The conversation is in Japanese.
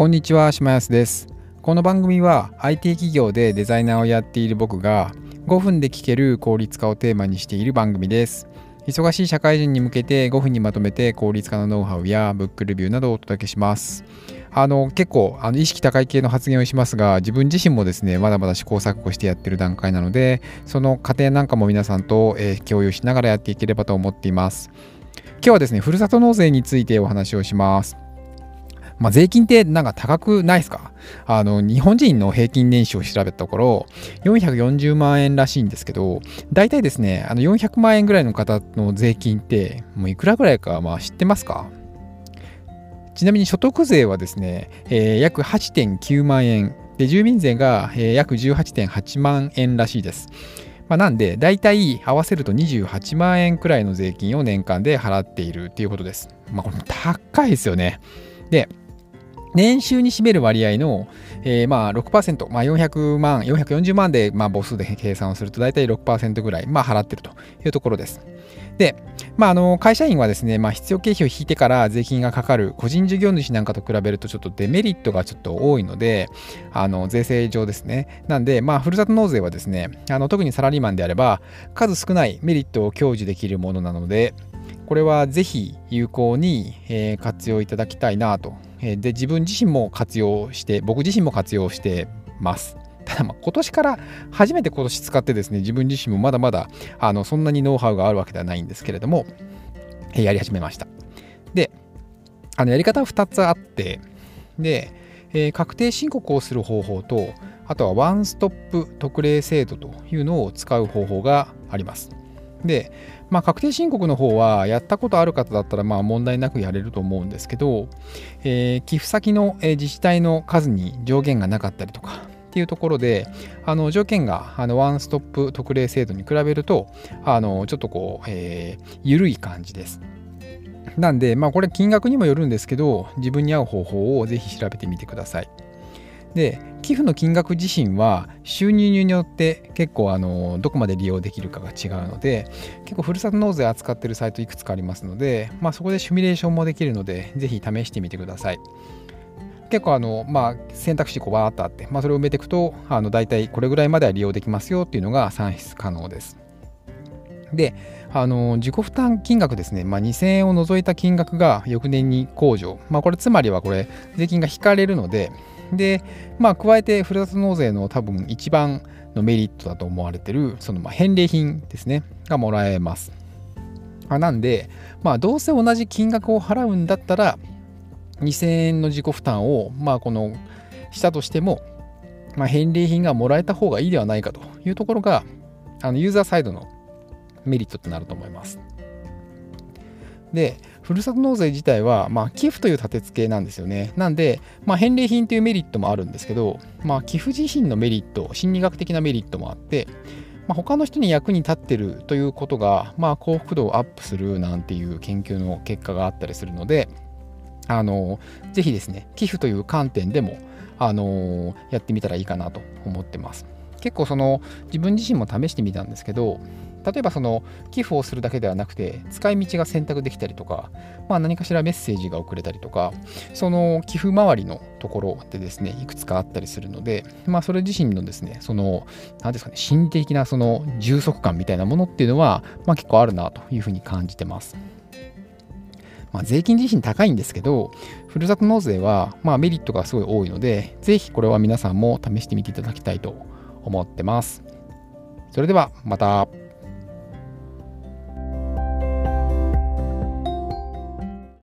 こんにちは、島安です。この番組は IT 企業でデザイナーをやっている僕が5分で聞ける効率化をテーマにしている番組です。忙しい社会人に向けて5分にまとめて効率化のノウハウやブックレビューなどをお届けします。あの結構あの意識高い系の発言をしますが自分自身もですねまだまだ試行錯誤してやってる段階なのでその過程なんかも皆さんと、えー共有しながらやっていければと思っています。今日はですねふるさと納税についてお話をします。まあ、税金ってなんか高くないですか？あの日本人の平均年収を調べたところ440万円らしいんですけど大体ですねあの400万円ぐらいの方の税金ってもういくらぐらいかまあ知ってますか？ちなみに所得税はですね、えー約8.9万円で住民税が、えー約18.8万円らしいです。まあ、なんで大体合わせると28万円くらいの税金を年間で払っているっていうことです。まあ、これ高いですよね。で年収に占める割合の、えーまあ6%、まあ、400万、440万で、まあ、母数で計算をすると大体6%ぐらい、まあ、払ってるというところです。で、まあ、あの会社員はですね、まあ、必要経費を引いてから税金がかかる個人事業主なんかと比べるとちょっとデメリットがちょっと多いので、あの税制上ですね。なんで、まあ、ふるさと納税はですね、あの特にサラリーマンであれば、数少ないメリットを享受できるものなので、これはぜひ有効に、え活用いただきたいなと。えで、自分自身も活用して、僕自身も活用してます。ただま今年から初めて今年使ってですね、自分自身もまだまだあのそんなにノウハウがあるわけではないんですけれども、えやり始めました。で、あのやり方は2つあって、で、えー確定申告をする方法と、あとはワンストップ特例制度というのを使う方法があります。で、まあ、確定申告の方はやったことある方だったらまあ問題なくやれると思うんですけど、えー寄付先の自治体の数に上限がなかったりとかっていうところであの条件があのワンストップ特例制度に比べるとあのちょっとこう、えー緩い感じです。なんで、まあ、これ金額にもよるんですけど自分に合う方法をぜひ調べてみてください。で寄付の金額自身は収入によって結構あのどこまで利用できるかが違うので結構ふるさと納税扱ってるサイトいくつかありますので、まあ、そこでシミュレーションもできるのでぜひ試してみてください。結構あの、まあ、選択肢こうバーっとあって、まあ、それを埋めていくとあの大体これぐらいまでは利用できますよっていうのが算出可能です。であの自己負担金額ですね、まあ、2000円を除いた金額が翌年に控除、まあ、これつまりはこれ税金が引かれるので。で、まあ、加えてふるさと納税の多分一番のメリットだと思われてるそのまあ返礼品ですね。がもらえます。あなんで、まあ、どうせ同じ金額を払うんだったら2000円の自己負担をまあこのしたとしても、まあ、返礼品がもらえた方がいいではないかというところがあのユーザーサイドのメリットとなると思います。で、ふるさと納税自体は、まあ、寄付という立て付けなんですよね。なんで、まあ、返礼品というメリットもあるんですけど、まあ、寄付自身のメリット、心理学的なメリットもあって、まあ、他の人に役に立ってるということが、まあ、幸福度をアップするなんていう研究の結果があったりするので、あのぜひですね、寄付という観点でも、あのやってみたらいいかなと思ってます。結構その自分自身も試してみたんですけど、例えばその寄付をするだけではなくて使い道が選択できたりとか、まあ、何かしらメッセージが送れたりとかその寄付周りのところでですねいくつかあったりするので、まあ、それ自身のですねその何ですかね心理的なその充足感みたいなものっていうのは、まあ、結構あるなというふうに感じてます。まあ、税金自身高いんですけど、ふるさと納税はまあメリットがすごい多いので、ぜひこれは皆さんも試してみていただきたいと思ってます。それではまた。